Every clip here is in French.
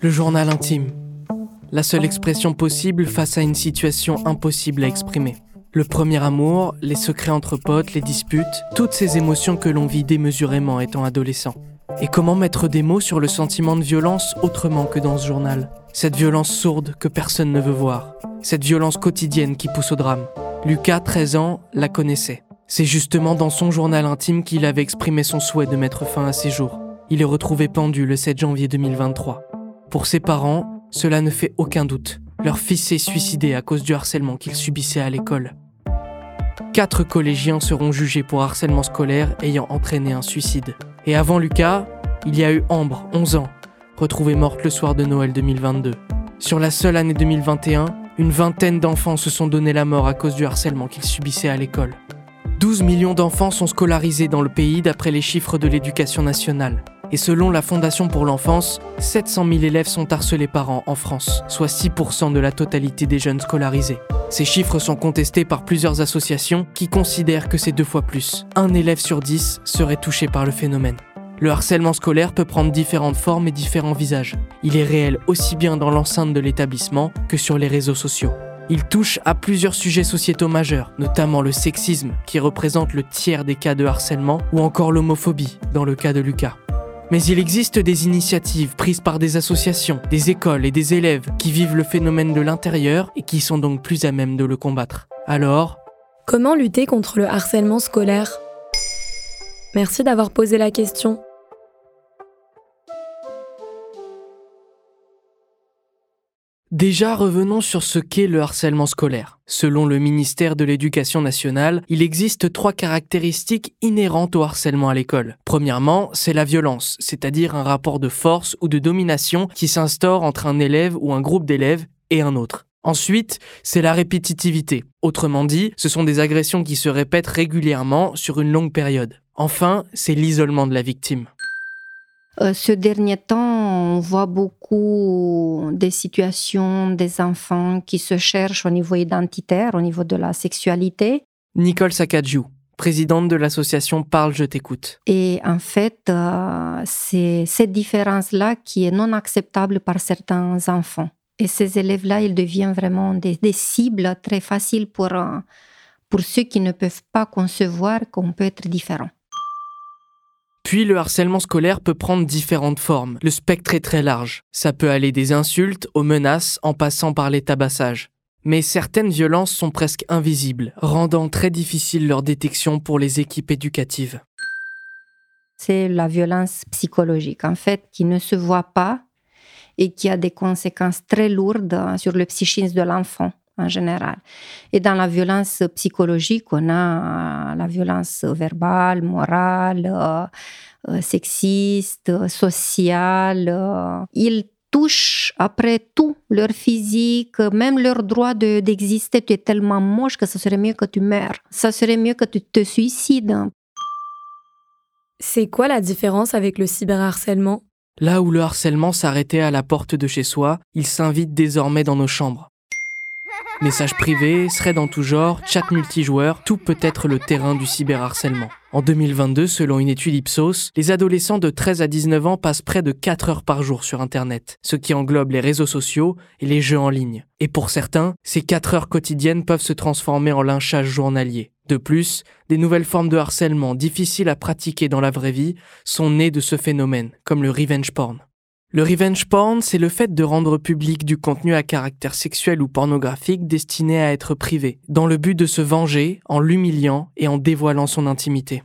Le journal intime. La seule expression possible face à une situation impossible à exprimer. Le premier amour, les secrets entre potes, les disputes, toutes ces émotions que l'on vit démesurément étant adolescent. Et comment mettre des mots sur le sentiment de violence autrement que dans ce journal? Cette violence sourde que personne ne veut voir. Cette violence quotidienne qui pousse au drame. Lucas, 13 ans, la connaissait. C'est justement dans son journal intime qu'il avait exprimé son souhait de mettre fin à ses jours. Il est retrouvé pendu le 7 janvier 2023. Pour ses parents, cela ne fait aucun doute. Leur fils s'est suicidé à cause du harcèlement qu'il subissait à l'école. Quatre collégiens seront jugés pour harcèlement scolaire ayant entraîné un suicide. Et avant Lucas, il y a eu Ambre, 11 ans, retrouvée morte le soir de Noël 2022. Sur la seule année 2021, une vingtaine d'enfants se sont donné la mort à cause du harcèlement qu'ils subissaient à l'école. 12 millions d'enfants sont scolarisés dans le pays d'après les chiffres de l'éducation nationale. Et selon la Fondation pour l'enfance, 700 000 élèves sont harcelés par an en France, soit 6% de la totalité des jeunes scolarisés. Ces chiffres sont contestés par plusieurs associations qui considèrent que c'est deux fois plus. Un élève sur dix serait touché par le phénomène. Le harcèlement scolaire peut prendre différentes formes et différents visages. Il est réel aussi bien dans l'enceinte de l'établissement que sur les réseaux sociaux. Il touche à plusieurs sujets sociétaux majeurs, notamment le sexisme, qui représente le tiers des cas de harcèlement, ou encore l'homophobie, dans le cas de Lucas. Mais il existe des initiatives prises par des associations, des écoles et des élèves qui vivent le phénomène de l'intérieur et qui sont donc plus à même de le combattre. Alors, Comment lutter contre le harcèlement scolaire? Merci d'avoir posé la question. Déjà, revenons sur ce qu'est le harcèlement scolaire. Selon le ministère de l'Éducation nationale, il existe trois caractéristiques inhérentes au harcèlement à l'école. Premièrement, c'est la violence, c'est-à-dire un rapport de force ou de domination qui s'instaure entre un élève ou un groupe d'élèves et un autre. Ensuite, c'est la répétitivité. Autrement dit, ce sont des agressions qui se répètent régulièrement sur une longue période. Enfin, c'est l'isolement de la victime. Euh, ce dernier temps, on voit beaucoup des situations des enfants qui se cherchent au niveau identitaire, au niveau de la sexualité. Nicole Sakadjou, présidente de l'association Parle, je t'écoute. Et en fait, euh, c'est cette différence-là qui est non acceptable par certains enfants. Et ces élèves-là, ils deviennent vraiment des, des cibles très faciles pour, euh, pour ceux qui ne peuvent pas concevoir qu'on peut être différent. Puis le harcèlement scolaire peut prendre différentes formes. Le spectre est très large. Ça peut aller des insultes aux menaces en passant par les tabassages. Mais certaines violences sont presque invisibles, rendant très difficile leur détection pour les équipes éducatives. C'est la violence psychologique, en fait, qui ne se voit pas et qui a des conséquences très lourdes sur le psychisme de l'enfant en général. Et dans la violence psychologique, on a la violence verbale, morale, euh, sexiste, sociale. Ils touchent après tout leur physique, même leur droit d'exister. tu es tellement moche que ça serait mieux que tu meurs. Ça serait mieux que tu te suicides. C'est quoi la différence avec le cyberharcèlement? Là où le harcèlement s'arrêtait à la porte de chez soi, il s'invite désormais dans nos chambres. Messages privés, threads en tout genre, chat multijoueur, tout peut être le terrain du cyberharcèlement. En 2022, selon une étude Ipsos, les adolescents de 13 à 19 ans passent près de 4 heures par jour sur Internet, ce qui englobe les réseaux sociaux et les jeux en ligne. Et pour certains, ces 4 heures quotidiennes peuvent se transformer en lynchage journalier. De plus, des nouvelles formes de harcèlement difficiles à pratiquer dans la vraie vie sont nées de ce phénomène, comme le revenge porn. Le revenge porn, c'est le fait de rendre public du contenu à caractère sexuel ou pornographique destiné à être privé, dans le but de se venger en l'humiliant et en dévoilant son intimité.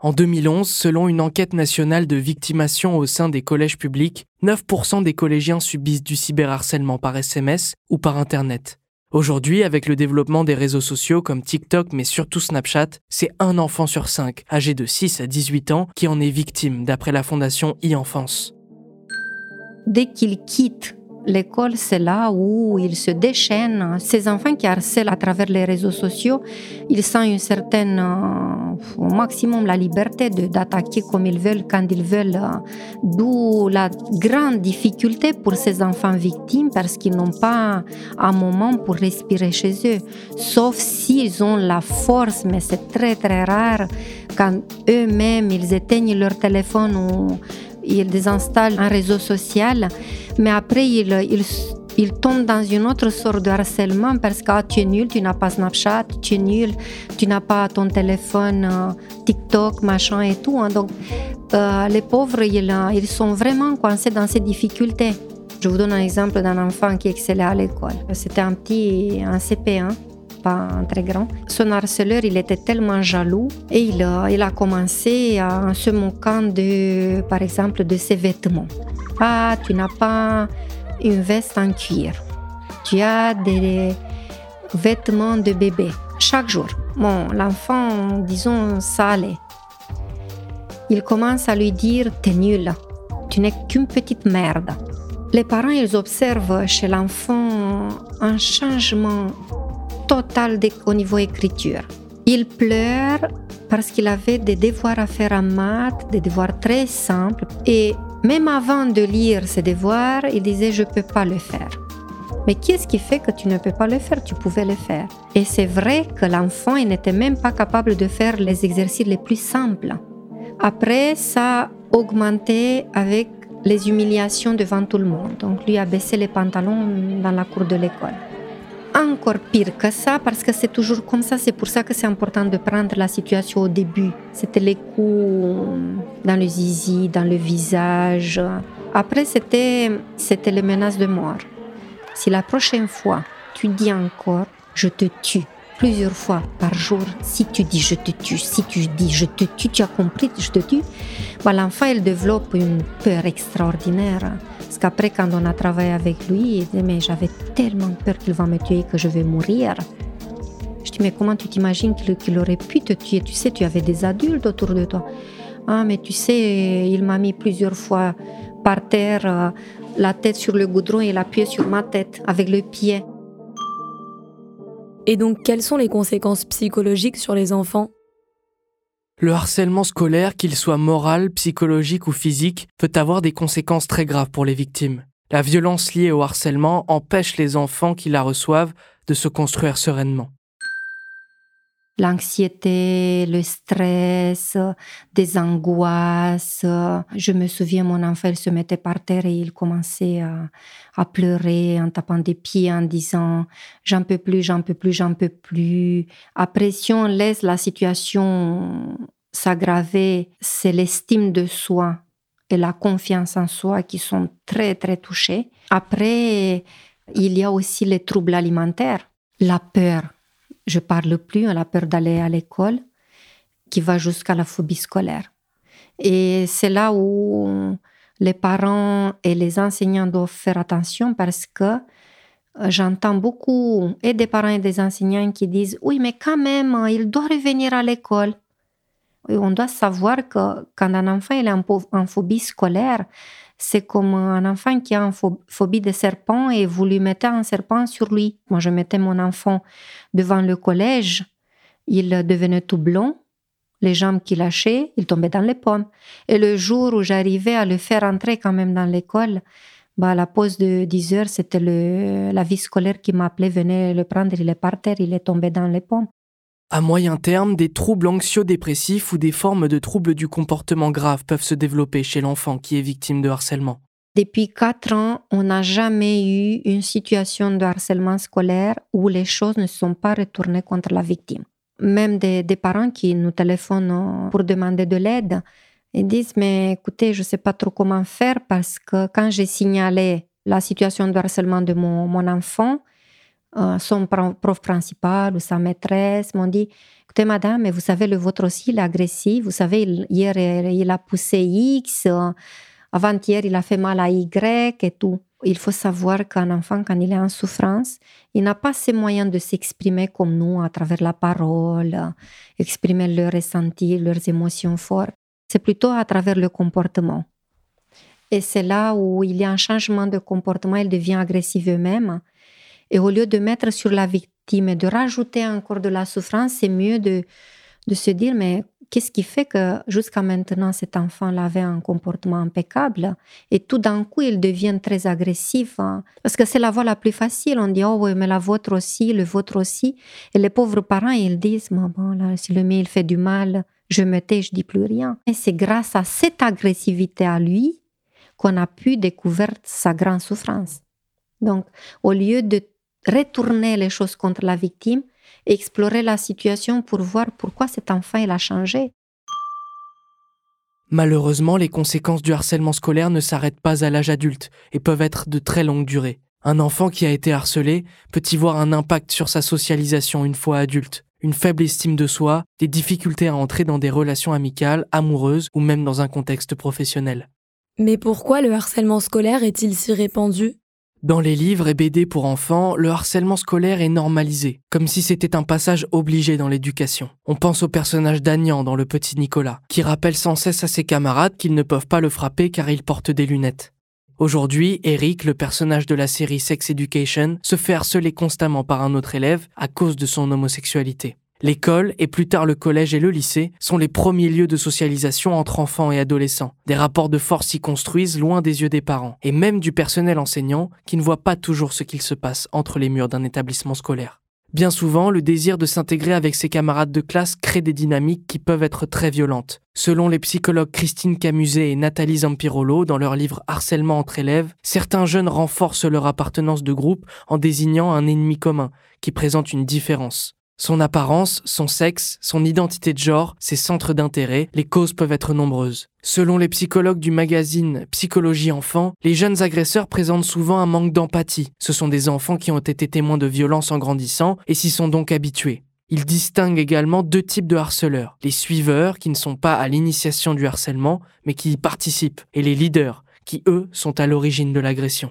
En 2011, selon une enquête nationale de victimation au sein des collèges publics, 9% des collégiens subissent du cyberharcèlement par SMS ou par Internet. Aujourd'hui, avec le développement des réseaux sociaux comme TikTok mais surtout Snapchat, c'est un enfant sur cinq, âgé de 6 à 18 ans, qui en est victime d'après la fondation e-enfance. Dès qu'il quitte L'école, c'est là où ils se déchaînent. Ces enfants qui harcèlent à travers les réseaux sociaux, ils sentent une certaine, euh, au maximum, la liberté d'attaquer comme ils veulent, quand ils veulent. D'où la grande difficulté pour ces enfants victimes parce qu'ils n'ont pas un moment pour respirer chez eux. Sauf s'ils ont la force, mais c'est très très rare quand eux-mêmes ils éteignent leur téléphone ou ils désinstallent un réseau social, mais après ils, tombent dans une autre sorte de harcèlement parce que ah, tu es nul, tu n'as pas Snapchat, tu es nul, tu n'as pas ton téléphone euh, TikTok, machin et tout. Hein. Donc euh, les pauvres, ils, euh, ils sont vraiment coincés dans ces difficultés. Je vous donne un exemple d'un enfant qui excellait à l'école. C'était un petit, un CP1 pas très grand. Son harceleur, il était tellement jaloux et il a, il a commencé à se moquant de, par exemple, de ses vêtements. Ah, tu n'as pas une veste en cuir. Tu as des vêtements de bébé chaque jour. Bon, l'enfant, disons, ça. Il commence à lui dire T'es nul, tu n'es qu'une petite merde. Les parents, ils observent chez l'enfant un changement total au niveau écriture. Il pleure parce qu'il avait des devoirs à faire en maths, des devoirs très simples. Et même avant de lire ses devoirs, il disait je ne peux pas le faire. Mais qu'est-ce qui fait que tu ne peux pas le faire? Tu pouvais le faire. Et c'est vrai que l'enfant n'était même pas capable de faire les exercices les plus simples. Après, ça a augmenté avec les humiliations devant tout le monde. Donc lui a baissé les pantalons dans la cour de l'école encore pire que ça parce que c'est toujours comme ça. C'est pour ça que c'est important de prendre la situation au début. C'était les coups dans le zizi, dans le visage. Après, c'était, c'était les menaces de mort. Si la prochaine fois tu dis encore je te tue plusieurs fois par jour, si tu dis je te tue, si tu dis je te tue, tu as compris, je te tue, bah, l'enfant il développe une peur extraordinaire. Parce qu'après, quand on a travaillé avec lui, il disait, mais j'avais tellement peur qu'il va me tuer que je vais mourir. Je dis, mais comment tu t'imagines qu'il aurait pu te tuer? Tu sais, tu avais des adultes autour de toi. Ah, mais tu sais, il m'a mis plusieurs fois par terre, euh, la tête sur le goudron et il appuyé sur ma tête avec le pied. Et donc, quelles sont les conséquences psychologiques sur les enfants? Le harcèlement scolaire, qu'il soit moral, psychologique ou physique, peut avoir des conséquences très graves pour les victimes. La violence liée au harcèlement empêche les enfants qui la reçoivent de se construire sereinement. L'anxiété, le stress, des angoisses. Je me souviens, mon enfant, se mettait par terre et il commençait à, à pleurer en tapant des pieds, en disant J'en peux plus, j'en peux plus, j'en peux plus. Après, si on laisse la situation s'aggraver, c'est l'estime de soi et la confiance en soi qui sont très, très touchés. Après, il y a aussi les troubles alimentaires, la peur. Je parle plus, la peur d'aller à l'école, qui va jusqu'à la phobie scolaire. Et c'est là où les parents et les enseignants doivent faire attention parce que euh, j'entends beaucoup et des parents et des enseignants qui disent oui mais quand même il doit revenir à l'école on doit savoir que quand un enfant est en phobie scolaire, c'est comme un enfant qui a une phobie des serpents et vous lui mettez un serpent sur lui. Moi, je mettais mon enfant devant le collège, il devenait tout blond, les jambes qui lâchaient, il tombait dans les pommes. Et le jour où j'arrivais à le faire entrer quand même dans l'école, bah, à la pause de 10 heures, c'était la vie scolaire qui m'appelait, venait le prendre, il est par terre, il est tombé dans les pommes. À moyen terme, des troubles anxio-dépressifs ou des formes de troubles du comportement grave peuvent se développer chez l'enfant qui est victime de harcèlement. Depuis quatre ans, on n'a jamais eu une situation de harcèlement scolaire où les choses ne sont pas retournées contre la victime. Même des, parents qui nous téléphonent pour demander de l'aide, ils disent mais écoutez, je ne sais pas trop comment faire parce que quand j'ai signalé la situation de harcèlement de mon enfant, son prof principal ou sa maîtresse m'ont dit Écoutez, madame, vous savez, le vôtre aussi, il est agressif. Vous savez, hier, il a poussé X. Euh, avant-hier, il a fait mal à Y et tout. Il faut savoir qu'un enfant, quand il est en souffrance, il n'a pas ces moyens de s'exprimer comme nous à travers la parole, exprimer leurs ressentis, leurs émotions fortes. C'est plutôt à travers le comportement. Et c'est là où il y a un changement de comportement, il devient agressif eux-mêmes. Et au lieu de mettre sur la victime et de rajouter encore de la souffrance, c'est mieux de, de se dire, mais qu'est-ce qui fait que jusqu'à maintenant, cet enfant avait un comportement impeccable? Et tout d'un coup, il devient très agressif hein? Parce que c'est la voie la plus facile. On dit, oh oui, mais la vôtre aussi, le vôtre aussi. Et les pauvres parents, ils disent, bon, là, si le mien, il fait du mal, je me tais, je dis plus rien. Et c'est grâce à cette agressivité à lui qu'on a pu découvrir sa grande souffrance. Donc, au lieu de retourner les choses contre la victime, explorer la situation pour voir pourquoi cet enfant il a changé. Malheureusement, les conséquences du harcèlement scolaire ne s'arrêtent pas à l'âge adulte et peuvent être de très longue durée. Un enfant qui a été harcelé peut y voir un impact sur sa socialisation une fois adulte, une faible estime de soi, des difficultés à entrer dans des relations amicales, amoureuses ou même dans un contexte professionnel. Mais pourquoi le harcèlement scolaire est-il si répandu? Dans les livres et BD pour enfants, le harcèlement scolaire est normalisé, comme si c'était un passage obligé dans l'éducation. On pense au personnage d'Agnan dans Le Petit Nicolas, qui rappelle sans cesse à ses camarades qu'ils ne peuvent pas le frapper car il porte des lunettes. Aujourd'hui, Eric, le personnage de la série Sex Education, se fait harceler constamment par un autre élève à cause de son homosexualité. L'école, et plus tard le collège et le lycée, sont les premiers lieux de socialisation entre enfants et adolescents. Des rapports de force s'y construisent loin des yeux des parents, et même du personnel enseignant qui ne voit pas toujours ce qu'il se passe entre les murs d'un établissement scolaire. Bien souvent, le désir de s'intégrer avec ses camarades de classe crée des dynamiques qui peuvent être très violentes. Selon les psychologues Christine Camuset et Nathalie Zampirolo dans leur livre Harcèlement entre élèves, certains jeunes renforcent leur appartenance de groupe en désignant un ennemi commun qui présente une différence. Son apparence, son sexe, son identité de genre, ses centres d'intérêt, les causes peuvent être nombreuses. Selon les psychologues du magazine Psychologie Enfant, les jeunes agresseurs présentent souvent un manque d'empathie. Ce sont des enfants qui ont été témoins de violences en grandissant et s'y sont donc habitués. Ils distinguent également deux types de harceleurs. Les suiveurs, qui ne sont pas à l'initiation du harcèlement, mais qui y participent, et les leaders, qui eux sont à l'origine de l'agression.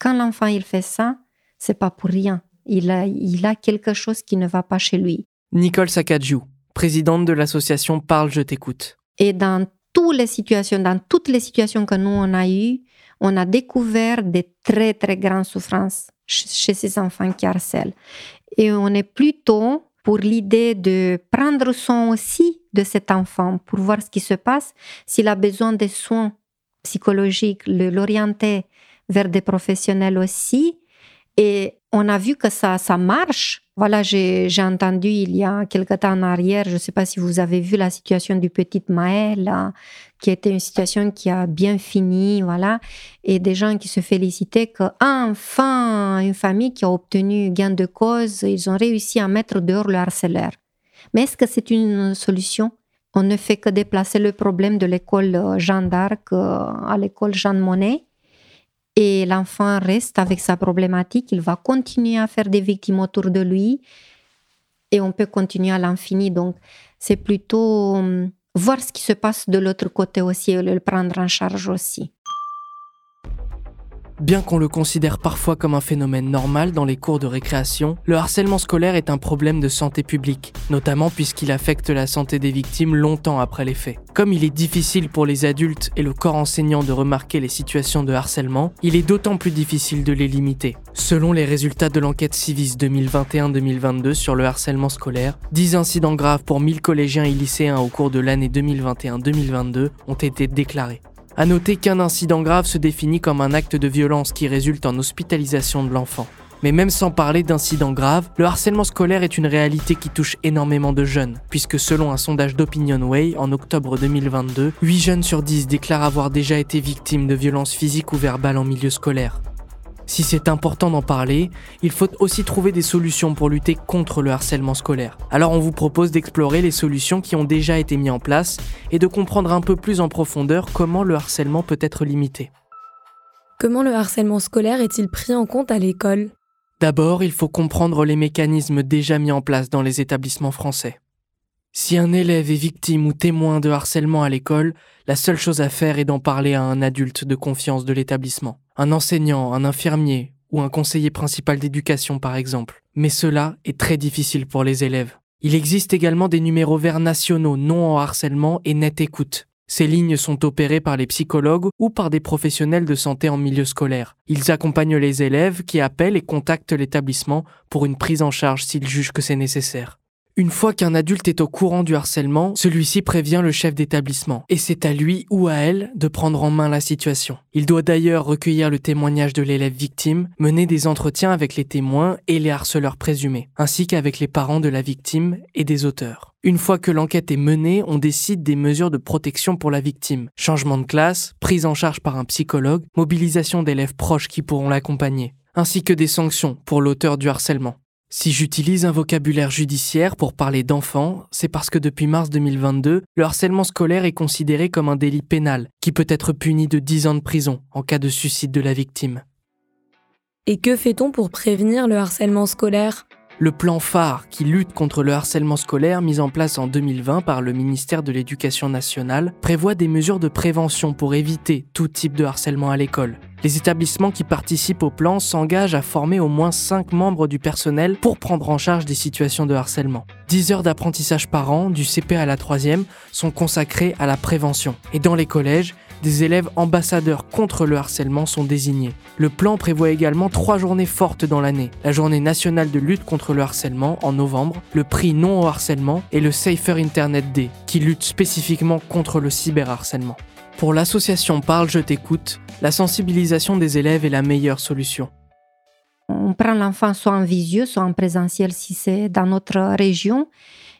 Quand l'enfant il fait ça, c'est pas pour rien. Il a, il a quelque chose qui ne va pas chez lui. Nicole Sakadjou, présidente de l'association Parle, je t'écoute. Et dans toutes les situations, dans toutes les situations que nous on a eues, on a découvert des très très grandes souffrances chez ces enfants qui harcèlent. Et on est plutôt pour l'idée de prendre soin aussi de cet enfant pour voir ce qui se passe, s'il a besoin de soins psychologiques, l'orienter vers des professionnels aussi. Et on a vu que ça, ça marche. Voilà, j'ai entendu il y a quelque temps en arrière, je ne sais pas si vous avez vu la situation du petit Maël, qui était une situation qui a bien fini, voilà, et des gens qui se félicitaient qu'enfin, une famille qui a obtenu gain de cause, ils ont réussi à mettre dehors le harceleur. Mais est-ce que c'est une solution? On ne fait que déplacer le problème de l'école Jeanne d'Arc euh, à l'école Jeanne Monnet et l'enfant reste avec sa problématique, il va continuer à faire des victimes autour de lui et on peut continuer à l'infini. Donc, c'est plutôt hum, voir ce qui se passe de l'autre côté aussi et le prendre en charge aussi. Bien qu'on le considère parfois comme un phénomène normal dans les cours de récréation, le harcèlement scolaire est un problème de santé publique, notamment puisqu'il affecte la santé des victimes longtemps après les faits. Comme il est difficile pour les adultes et le corps enseignant de remarquer les situations de harcèlement, il est d'autant plus difficile de les limiter. Selon les résultats de l'enquête Civis 2021-2022 sur le harcèlement scolaire, 10 incidents graves pour 1000 collégiens et lycéens au cours de l'année 2021-2022 ont été déclarés. À noter qu'un incident grave se définit comme un acte de violence qui résulte en hospitalisation de l'enfant. Mais même sans parler d'incidents graves, le harcèlement scolaire est une réalité qui touche énormément de jeunes, puisque selon un sondage d'OpinionWay en octobre 2022, 8 jeunes sur 10 déclarent avoir déjà été victimes de violences physiques ou verbales en milieu scolaire. Si c'est important d'en parler, il faut aussi trouver des solutions pour lutter contre le harcèlement scolaire. Alors on vous propose d'explorer les solutions qui ont déjà été mises en place et de comprendre un peu plus en profondeur comment le harcèlement peut être limité. Comment le harcèlement scolaire est-il pris en compte à l'école? D'abord, il faut comprendre les mécanismes déjà mis en place dans les établissements français. Si un élève est victime ou témoin de harcèlement à l'école, la seule chose à faire est d'en parler à un adulte de confiance de l'établissement. Un enseignant, un infirmier ou un conseiller principal d'éducation par exemple. Mais cela est très difficile pour les élèves. Il existe également des numéros verts nationaux non en harcèlement et net écoute. Ces lignes sont opérées par les psychologues ou par des professionnels de santé en milieu scolaire. Ils accompagnent les élèves qui appellent et contactent l'établissement pour une prise en charge s'ils jugent que c'est nécessaire. Une fois qu'un adulte est au courant du harcèlement, celui-ci prévient le chef d'établissement, et c'est à lui ou à elle de prendre en main la situation. Il doit d'ailleurs recueillir le témoignage de l'élève victime, mener des entretiens avec les témoins et les harceleurs présumés, ainsi qu'avec les parents de la victime et des auteurs. Une fois que l'enquête est menée, on décide des mesures de protection pour la victime. Changement de classe, prise en charge par un psychologue, mobilisation d'élèves proches qui pourront l'accompagner, ainsi que des sanctions pour l'auteur du harcèlement. Si j'utilise un vocabulaire judiciaire pour parler d'enfants, c'est parce que depuis mars 2022, le harcèlement scolaire est considéré comme un délit pénal qui peut être puni de 10 ans de prison en cas de suicide de la victime. Et que fait-on pour prévenir le harcèlement scolaire? Le plan phare qui lutte contre le harcèlement scolaire mis en place en 2020 par le ministère de l'Éducation nationale prévoit des mesures de prévention pour éviter tout type de harcèlement à l'école. Les établissements qui participent au plan s'engagent à former au moins 5 membres du personnel pour prendre en charge des situations de harcèlement. 10 heures d'apprentissage par an, du CP à la 3e, sont consacrées à la prévention. Et dans les collèges, des élèves ambassadeurs contre le harcèlement sont désignés. Le plan prévoit également trois journées fortes dans l'année. La journée nationale de lutte contre le harcèlement en novembre, le prix non au harcèlement et le Safer Internet Day, qui lutte spécifiquement contre le cyberharcèlement. Pour l'association Parle, je t'écoute, la sensibilisation des élèves est la meilleure solution. On prend l'enfant soit en visio, soit en présentiel si c'est dans notre région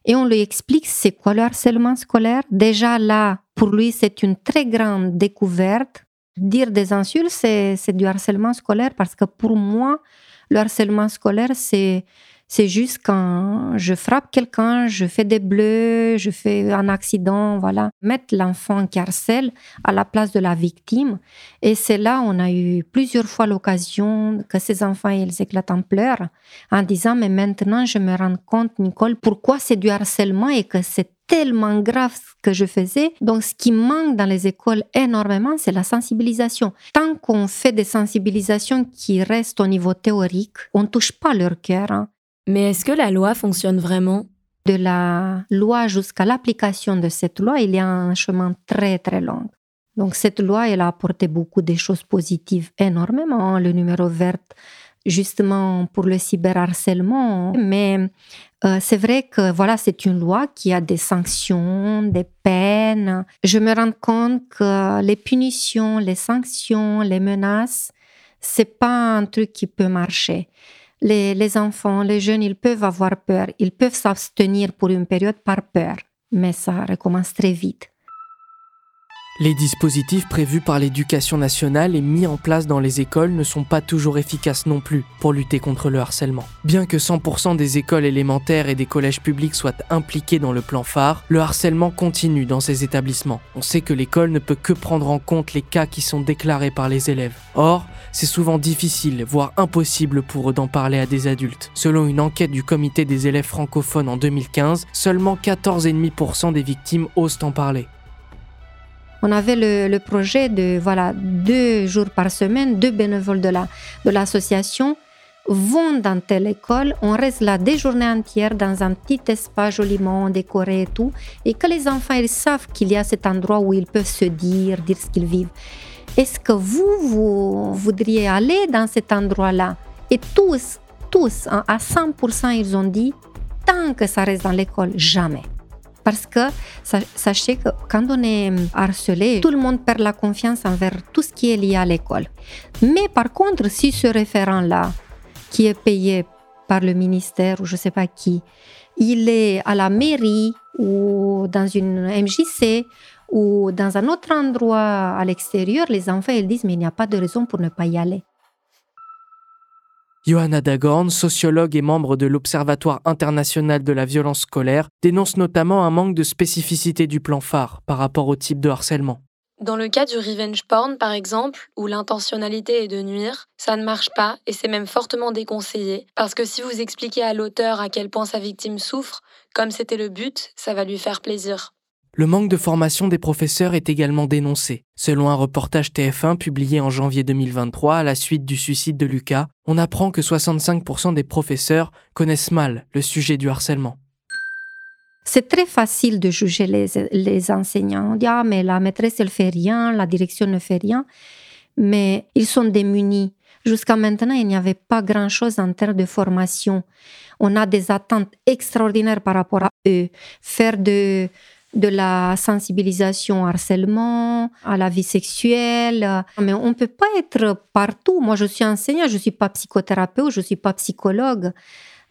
et on lui explique c'est quoi le harcèlement scolaire. Déjà là, pour lui, c'est une très grande découverte. Dire des insultes, c'est du harcèlement scolaire parce que pour moi, le harcèlement scolaire, c'est c'est juste quand je frappe quelqu'un, je fais des bleus, je fais un accident, voilà. Mettre l'enfant qui harcèle à la place de la victime. Et c'est là on a eu plusieurs fois l'occasion que ces enfants, ils éclatent en pleurs en disant, mais maintenant je me rends compte, Nicole, pourquoi c'est du harcèlement et que c'est tellement grave ce que je faisais. Donc, ce qui manque dans les écoles énormément, c'est la sensibilisation. Tant qu'on fait des sensibilisations qui restent au niveau théorique, on touche pas leur cœur. Hein. Mais est-ce que la loi fonctionne vraiment? De la loi jusqu'à l'application de cette loi, il y a un chemin très très long. Donc cette loi, elle a apporté beaucoup de choses positives, énormément. Le numéro vert, justement pour le cyberharcèlement. Mais euh, c'est vrai que voilà, c'est une loi qui a des sanctions, des peines. Je me rends compte que les punitions, les sanctions, les menaces, c'est pas un truc qui peut marcher les, enfants, les jeunes, ils peuvent avoir peur, ils peuvent s'abstenir pour une période par peur, mais ça recommence très vite. Les dispositifs prévus par l'éducation nationale et mis en place dans les écoles ne sont pas toujours efficaces non plus pour lutter contre le harcèlement. Bien que 100% des écoles élémentaires et des collèges publics soient impliqués dans le plan phare, le harcèlement continue dans ces établissements. On sait que l'école ne peut que prendre en compte les cas qui sont déclarés par les élèves. Or, c'est souvent difficile, voire impossible pour eux d'en parler à des adultes. Selon une enquête du comité des élèves francophones en 2015, seulement 14,5% des victimes osent en parler on avait le, projet de voilà deux jours par semaine, deux bénévoles de la de l'association vont dans telle école, on reste là des journées entières dans un petit espace joliment décoré et tout, et que les enfants ils savent qu'il y a cet endroit où ils peuvent se dire, dire ce qu'ils vivent. Est-ce que vous, vous voudriez aller dans cet endroit-là? Et tous, tous, à 100%, ils ont dit, tant que ça reste dans l'école, jamais. Parce que sachez que quand on est harcelé, tout le monde perd la confiance envers tout ce qui est lié à l'école. Mais par contre, si ce référent-là, qui est payé par le ministère ou je ne sais pas qui, il est à la mairie ou dans une MJC ou dans un autre endroit à l'extérieur, les enfants ils disent mais il n'y a pas de raison pour ne pas y aller. Johanna Dagorn, sociologue et membre de l'Observatoire international de la violence scolaire, dénonce notamment un manque de spécificité du plan phare par rapport au type de harcèlement. Dans le cas du revenge porn, par exemple, où l'intentionnalité est de nuire, ça ne marche pas et c'est même fortement déconseillé, parce que si vous expliquez à l'auteur à quel point sa victime souffre, comme c'était le but, ça va lui faire plaisir. Le manque de formation des professeurs est également dénoncé. Selon un reportage TF1 publié en janvier 2023 à la suite du suicide de Lucas, on apprend que 65% des professeurs connaissent mal le sujet du harcèlement. C'est très facile de juger les, enseignants. On dit, ah, mais la maîtresse, elle fait rien, la direction ne fait rien. Mais ils sont démunis. Jusqu'à maintenant, il n'y avait pas grand-chose en termes de formation. On a des attentes extraordinaires par rapport à eux. Faire de, de la sensibilisation au harcèlement, à la vie sexuelle. Mais on ne peut pas être partout. Moi, je suis enseignante, je ne suis pas psychothérapeute, je ne suis pas psychologue.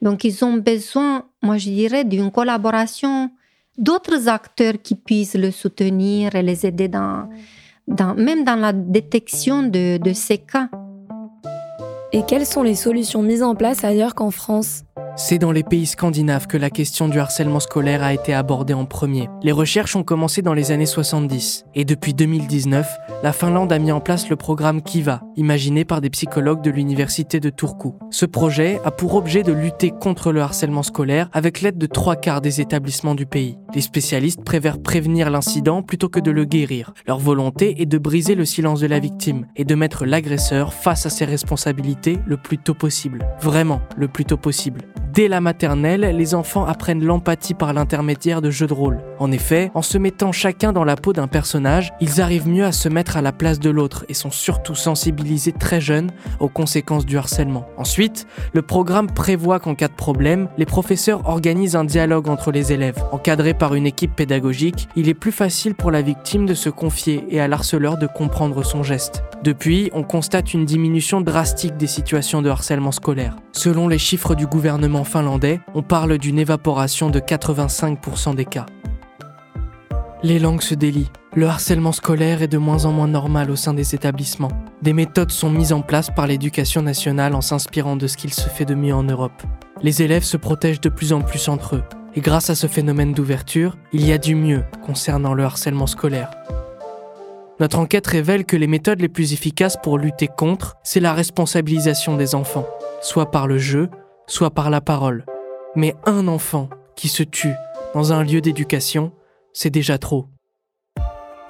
Donc, ils ont besoin, moi je dirais, d'une collaboration d'autres acteurs qui puissent le soutenir et les aider dans, dans même dans la détection de, de ces cas. Et quelles sont les solutions mises en place ailleurs qu'en France? C'est dans les pays scandinaves que la question du harcèlement scolaire a été abordée en premier. Les recherches ont commencé dans les années 70 et depuis 2019, la Finlande a mis en place le programme Kiva, imaginé par des psychologues de l'université de Turku. Ce projet a pour objet de lutter contre le harcèlement scolaire avec l'aide de trois quarts des établissements du pays. Les spécialistes préfèrent prévenir l'incident plutôt que de le guérir. Leur volonté est de briser le silence de la victime et de mettre l'agresseur face à ses responsabilités le plus tôt possible. Vraiment, le plus tôt possible. Dès la maternelle, les enfants apprennent l'empathie par l'intermédiaire de jeux de rôle. En effet, en se mettant chacun dans la peau d'un personnage, ils arrivent mieux à se mettre à la place de l'autre et sont surtout sensibilisés très jeunes aux conséquences du harcèlement. Ensuite, le programme prévoit qu'en cas de problème, les professeurs organisent un dialogue entre les élèves. Encadré par une équipe pédagogique, il est plus facile pour la victime de se confier et à l'harceleur de comprendre son geste. Depuis, on constate une diminution drastique des situations de harcèlement scolaire. Selon les chiffres du gouvernement finlandais, on parle d'une évaporation de 85% des cas. Les langues se délient. Le harcèlement scolaire est de moins en moins normal au sein des établissements. Des méthodes sont mises en place par l'éducation nationale en s'inspirant de ce qu'il se fait de mieux en Europe. Les élèves se protègent de plus en plus entre eux. Et grâce à ce phénomène d'ouverture, il y a du mieux concernant le harcèlement scolaire. Notre enquête révèle que les méthodes les plus efficaces pour lutter contre, c'est la responsabilisation des enfants, soit par le jeu, soit par la parole. Mais un enfant qui se tue dans un lieu d'éducation, c'est déjà trop.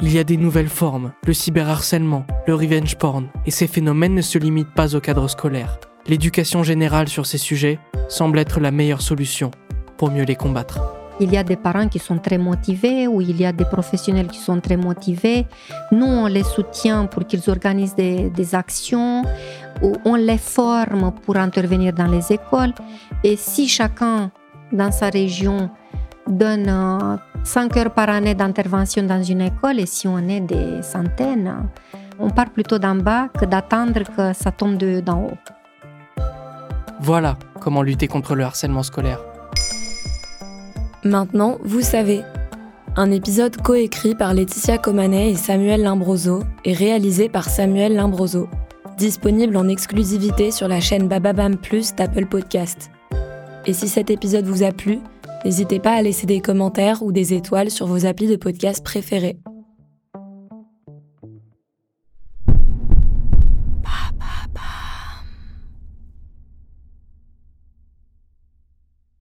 Il y a des nouvelles formes, le cyberharcèlement, le revenge porn, et ces phénomènes ne se limitent pas au cadre scolaire. L'éducation générale sur ces sujets semble être la meilleure solution pour mieux les combattre. Il y a des parents qui sont très motivés ou il y a des professionnels qui sont très motivés. Nous, on les soutient pour qu'ils organisent des, actions ou on les forme pour intervenir dans les écoles. Et si chacun dans sa région donne 5 heures par année d'intervention dans une école et si on est des centaines, on part plutôt d'en bas que d'attendre que ça tombe d'en haut. Voilà comment lutter contre le harcèlement scolaire. Maintenant, vous savez. Un épisode coécrit par Laetitia Comanet et Samuel Limbroso et réalisé par Samuel Limbroso. Disponible en exclusivité sur la chaîne Bababam Plus d'Apple Podcast. Et si cet épisode vous a plu, n'hésitez pas à laisser des commentaires ou des étoiles sur vos applis de podcast préférés.